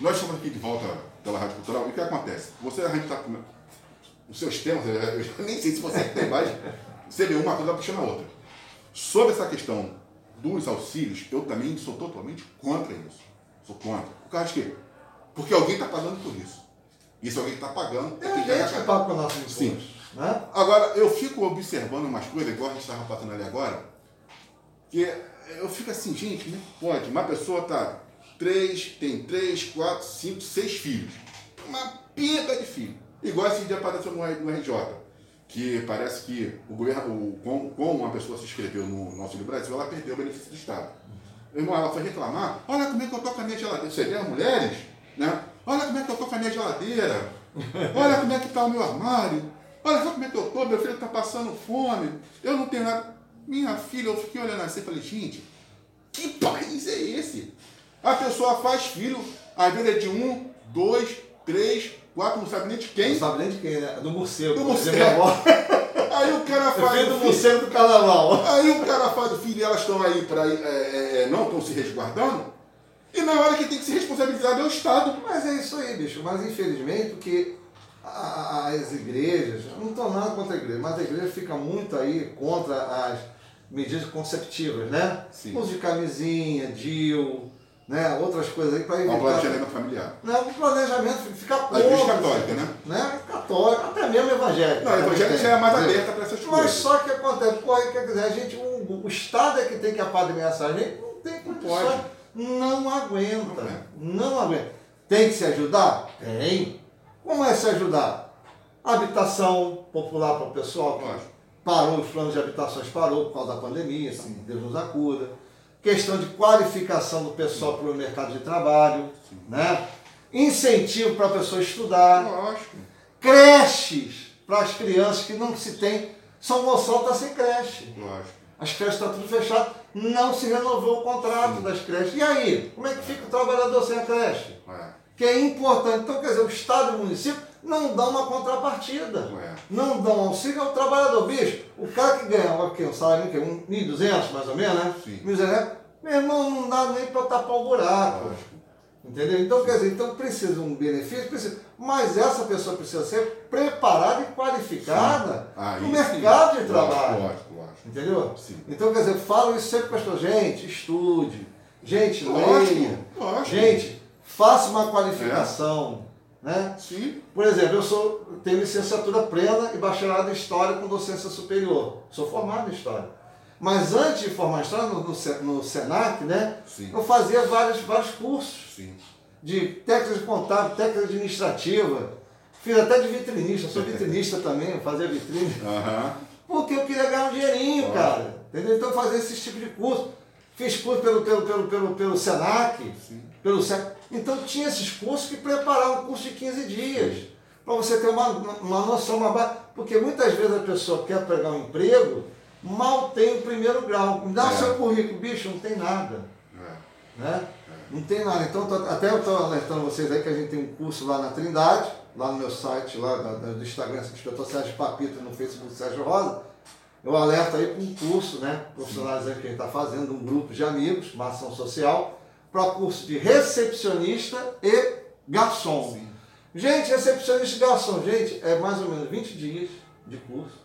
nós estamos aqui de volta pela Rádio Cultural e o que acontece? Você, a gente está com os seus temas, eu já nem sei se você tem mais, você vê uma coisa puxando a outra. Sobre essa questão dos auxílios, eu também sou totalmente contra isso. Sou contra. Por causa de quê? Porque alguém está pagando por isso. Isso alguém está pagando. É a gente que paga com. Sim. Né? Agora, eu fico observando umas coisas, igual a gente estava passando ali agora, que eu fico assim, gente, não pode. Uma pessoa tá três, tem três, quatro, cinco, seis filhos. Uma pinta de filho. Igual esse dia apareceu no, no RJ, que parece que o governo, como, como uma pessoa se inscreveu no, no Auxílio Brasil, ela perdeu o benefício do Estado. Meu irmão, ela foi reclamar, olha como é que eu tô com a minha geladeira. Você vê as mulheres, né? Olha como é que eu tô com a minha geladeira. Olha como é que está o meu armário. Olha só como é que eu tô, meu filho está passando fome. Eu não tenho nada. Minha filha, eu fiquei olhando assim e falei, gente, que país é esse? A pessoa faz filho, às vezes é de um, dois, três, quatro, não sabe nem de quem. Não sabe nem de quem, né? Do morcego. Do morcego. Aí o cara faz. fiz o do filho. morcego do carnaval. Aí o cara faz o filho e elas estão aí para não estão se resguardando. E na hora que tem que se responsabilizar é o Estado. Mas é isso aí, bicho. Mas infelizmente, porque as igrejas, não estou nada contra a igreja, mas a igreja fica muito aí contra as medidas conceptivas, né? Sim. Uso de camisinha, DIL, né? outras coisas aí para evitar. planejamento familiar. Não, o planejamento fica A igreja contra. católica, né? né? Católica, até mesmo evangélica. Não, a evangélica já é mais aberta para essas Mas coisas. só que acontece, porra, quer dizer, a gente, o, o Estado é que tem que apadrinhar essa gente, não tem condições. pode. Não aguenta. Não é. Não aguenta. Tem que se ajudar? Tem. Como é se ajudar? Habitação popular para o pessoal. Parou, os planos de habitações parou por causa da pandemia, assim, Deus nos acuda. Questão de qualificação do pessoal para o mercado de trabalho, né? Incentivo para a pessoa estudar Lógico. creches para as crianças que não se tem. São Gonçalo está sem creche. Lógico. As creches estão tudo fechadas. Não se renovou o contrato das creches. E aí? Como é que fica o trabalhador sem a creche? É. Que é importante. Então, quer dizer, o Estado e o município não dão uma contrapartida. É. Não dão auxílio ao trabalhador. Bicho, o cara que ganha o quê? um salário que é um 1.200 mais ou menos, né? Sim. 1.200, meu irmão, não dá nem para tapar o buraco. Lógico. Entendeu? Então, quer dizer, então precisa de um benefício, precisa, mas essa pessoa precisa ser preparada e qualificada Aí no sim. mercado de Lógico, trabalho. Lógico, lógico. Entendeu? Sim. Então, quer dizer, falo isso sempre para as pessoas, gente, estude, gente, Lógico, leia, lógico. gente, faça uma qualificação. Né? Sim. Por exemplo, eu sou, tenho licenciatura plena e bacharelado em História com docência superior. Sou formado em História. Mas antes de formar História, no, no, no SENAC, né, Sim. eu fazia vários, vários cursos Sim. de técnica de contábil, técnica administrativa. Fiz até de vitrinista, sou vitrinista também, fazia vitrine. Aham. Porque eu queria ganhar um dinheirinho, Claro. cara. Entendeu? Então fazia esse tipo de curso. Fiz curso pelo, pelo, pelo, pelo, pelo Senac, Sim. pelo Senac. Então tinha esses cursos que preparavam um curso de 15 dias. Para você ter uma, uma noção, uma base. Porque muitas vezes a pessoa quer pegar um emprego, mal tem o primeiro grau. Me dá o É. seu currículo, bicho, não tem nada É. né? Não tem nada. Então, tô- até eu estou alertando vocês aí que a gente tem um curso lá na Trindade, lá no meu site, lá do Instagram, inspetor Sérgio Papito, no Facebook Sérgio Rosa. Eu alerto aí para um curso, né? Profissionais aí que a gente está fazendo, um grupo de amigos, uma ação social, para curso de recepcionista e garçom. Sim. Gente, recepcionista e garçom, gente, é mais ou menos 20 dias de curso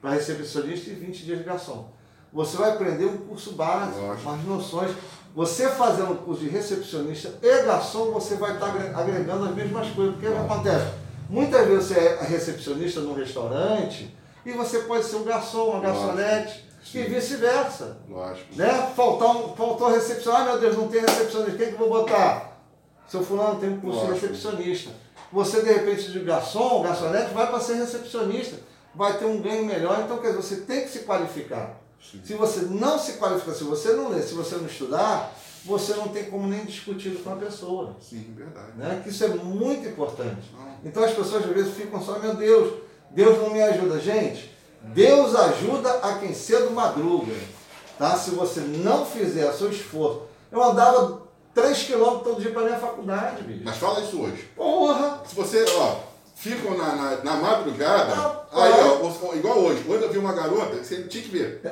para recepcionista e 20 dias de garçom. Você vai aprender um curso básico, Lógico. umas noções. Você fazendo um curso de recepcionista e garçom, você vai estar agre- agregando as mesmas coisas. Porque o que acontece? Muitas vezes você é recepcionista num restaurante e você pode ser um garçom, uma garçonete e vice-versa. Lógico. Né? Faltar um, faltou recepcionista. Ah, meu Deus, não tem recepcionista. Quem que eu vou botar? Seu fulano tem um curso de recepcionista. Você, de repente, de garçom, garçonete, vai para ser recepcionista. Vai ter um ganho melhor. Então, quer dizer, você tem que se qualificar. Sim. Se você não se qualificar, se você não ler, se você não estudar, você não tem como nem discutir com a pessoa. Sim, verdade. Né? Que isso é muito importante. Então as pessoas às vezes ficam só, meu Deus, Deus não me ajuda. Gente, Deus ajuda a quem cedo madruga. Tá? Se você não fizer o seu esforço. Eu andava 3 quilômetros todo dia para minha faculdade, bicho. Mas fala isso hoje. Porra! Se você, ó, ficam na, na, na madrugada, Ah, aí, é. ó, igual hoje, hoje eu vi uma garota, você tinha que ver,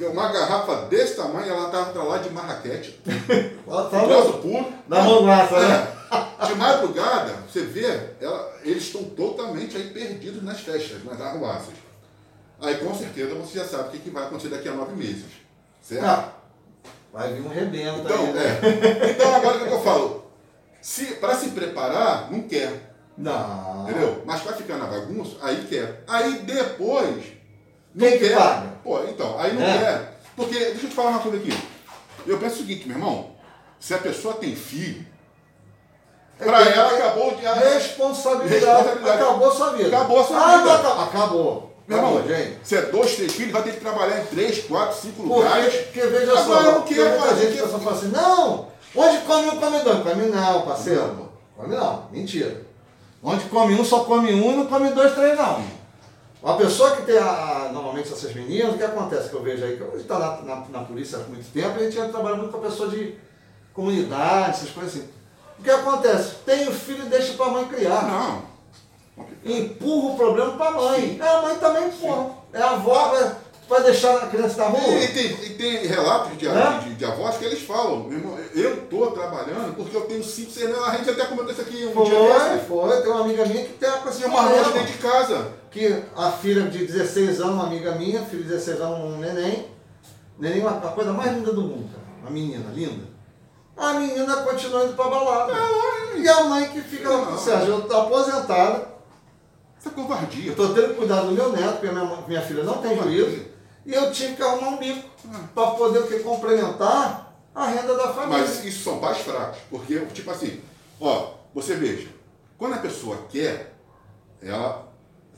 uma garrafa desse tamanho, ela tava pra lá de marraquete, Ela tá troço puro. na mão massa, né? De madrugada, você vê, ela- eles estão totalmente aí perdidos nas festas, nas arruaças. Aí com certeza você já sabe o que, que vai acontecer daqui a nove meses. Certo? Ah, vai vir um rebento Então, aí, né? é. então agora o que eu falo? Se, para se preparar, não quer. Não. Entendeu? Mas para ficar na bagunça, aí quer. Aí depois. Não Quem que quer. paga? Pô, então, aí não É. quer. Porque, deixa eu te falar uma coisa aqui. Eu penso o seguinte, meu irmão. Se a pessoa tem filho, para que- ela acabou de. Responsabilidade. Responsabilidade. Acabou sua vida. Acabou a sua ah, vida. não acabou. Acabou. Meu irmão, gente. se é dois, três filhos, vai ter que trabalhar em três, quatro, cinco Porque, lugares. porque veja só, Agora, o que muita fazer? gente que só fala assim, não, onde come um, come dois. Come não, parceiro. Come não, mentira. Onde come um, só come um e não come dois, três não. Uma pessoa que tem, a, a- normalmente essas meninas, o que acontece que eu vejo aí, que a gente está na, na, na polícia há muito tempo, a gente trabalha muito com a pessoa de comunidade, essas coisas assim. O que acontece? Tem o filho e deixa para a mãe criar. Não. Empurra o problema para a mãe. É, a mãe também empurra. É a avó, vai, vai deixar a criança na rua. E tem, e tem relatos de, É? de, de avós que eles falam, meu irmão, eu estou trabalhando porque eu tenho cinco, seis anos. A gente até comentou isso aqui um dia Foi, desse. foi. Tem uma amiga minha que tem com esse Tinha uma problema. dentro de casa. Que a filha de 16 anos, uma amiga minha, filha de 16 anos, um neném. Neném, uma, a coisa mais linda do mundo, cara. Uma menina linda. A menina continua indo pra balada. E a mãe que fica Não. Sérgio, eu tô aposentada, Isso é covardia. eu tô tendo que cuidar do meu neto, porque minha, minha filha não tem juízo. E eu tive que arrumar um bico para poder o quê? complementar a renda da família. Mas isso são pais fracos. Porque, tipo assim, ó, você veja, quando a pessoa quer, ela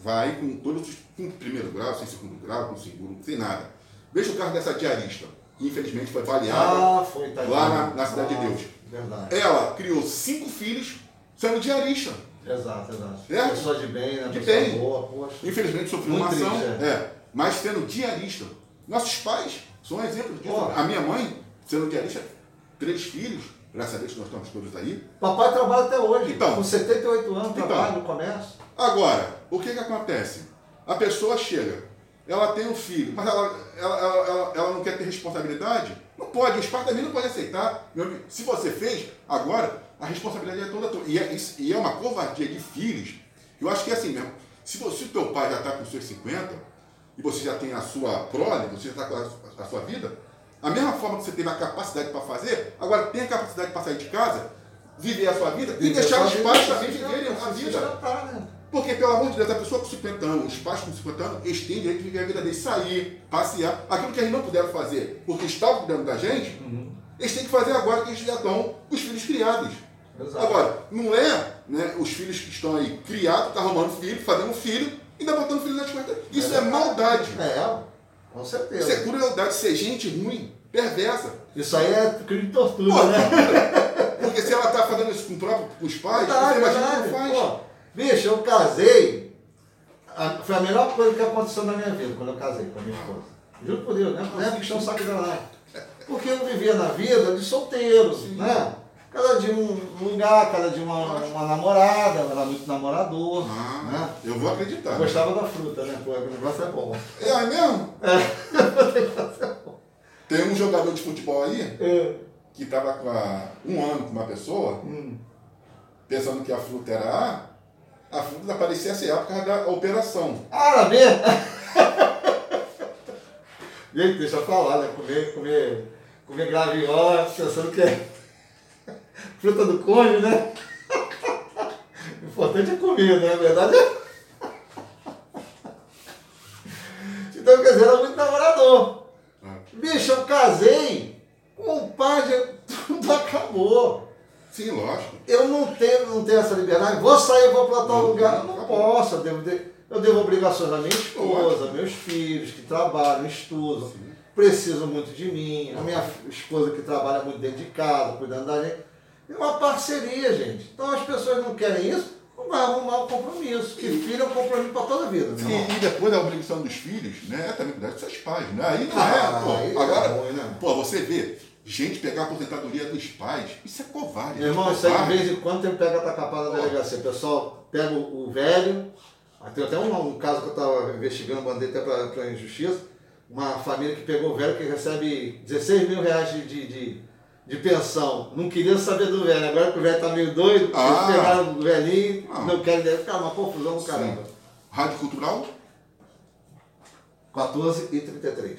vai com todos os. com primeiro grau, sem segundo grau, com seguro, sem nada. Veja o caso dessa diarista, que infelizmente foi baleada. Ah, foi, tá lá na- na Cidade de Deus. Verdade. Ela criou cinco filhos sendo diarista. Exato, exato. Certo? Pessoa de bem, né? De bem. boa, poxa. Infelizmente sofreu Muito uma ação, triste, é. mas sendo diarista. Nossos pais são disso. Ó. A minha mãe, sendo diarista, três filhos, graças a Deus que nós estamos todos aí. Papai trabalha até hoje. Então. Com 78 anos, Então. trabalha no comércio. Agora, o que que acontece? A pessoa chega, ela tem um filho, mas ela, ela, ela, ela- ela não quer ter responsabilidade? Não pode, os pais também não podem aceitar. Se você fez, agora, a responsabilidade é toda tua. E é, e é uma covardia de filhos. Eu acho que é assim mesmo. Se você, teu pai já está com seus 50, e você já tem a sua prole, você já está com a, a sua vida, a mesma forma que você teve a capacidade para fazer, agora tem a capacidade para sair de casa, viver a sua vida e deixar os pais também viverem a vida. Porque, pelo amor de Deus, a pessoa com 50 anos, os pais com 50 anos, eles têm direito de viver a vida deles, sair, passear. Aquilo que eles não puderam fazer porque estavam cuidando da gente, eles têm que fazer agora que eles já estão os filhos criados. Exato. Agora, não é né, os filhos que estão aí criados, tá arrumando filho, fazendo filho, e ainda botando filho nas costas. Isso é, maldade. É, com certeza. Isso é crueldade, isso é gente ruim, perversa. Isso aí é crime de tortura, Pô, né? Porque se ela está fazendo isso com, o próprio, com os pais, Verdade, você imagina faz. Pô, bicho, eu casei. a- foi a melhor coisa que aconteceu na minha vida quando eu casei com a minha esposa. Juro por Deus, né? Não é um saco não. Porque eu vivia na vida de solteiro, né? Cada dia um lugar, cada dia uma, uma namorada, era muito namorador. Ah, né? eu vou acreditar. Gostava da fruta, né? Pô, o negócio é bom. É, é mesmo? Tem um jogador de futebol aí É. que estava com a- um ano com uma pessoa, Hum. pensando que a fruta era A, a fruta parecia ser A por causa da operação. Ah, mesmo? Gente, deixa eu falar, né? Comer, comer, comer graviola, pensando que é fruta do cônjuge, né? O importante é comer, né? A verdade é. Então, quer dizer, era muito namorador. Bicho, eu casei com o pai de... Tudo acabou. Sim, lógico. Eu não tenho, não tenho essa liberdade. Vou sair, vou para tal Não, lugar. Eu não posso. Eu devo, eu devo obrigações à minha esposa, meus filhos que trabalham, estudam, precisam muito de mim. A minha esposa que trabalha muito dentro de casa, cuidando da gente. É uma parceria, gente. Então as pessoas não querem isso, não vai arrumar um compromisso. Que filho é um compromisso para toda a vida. E, e depois a obrigação dos filhos, né? É também cuidar dos seus pais, né? Aí não Ah, é, pô. aí é Agora, ruim, né? pô, você vê, gente pegar a aposentadoria dos pais, isso é covarde. Meu irmão, é isso aí de vez em quando tem que pegar tacapada na delegacia. O pessoal pega o, o velho. ah, Tem até um, um caso que eu estava investigando, mandei até para a injustiça. Uma família que pegou o velho que recebe 16 mil reais de, de, de, pensão, não queriam saber do velho. Agora que o velho tá meio doido, Ah. eles pegaram o velhinho, Ah. não querem dele. Fica uma confusão do caramba. Rádio Cultural? 14 e 33.